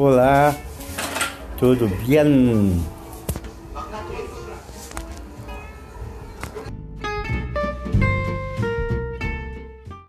Olá, tudo bem?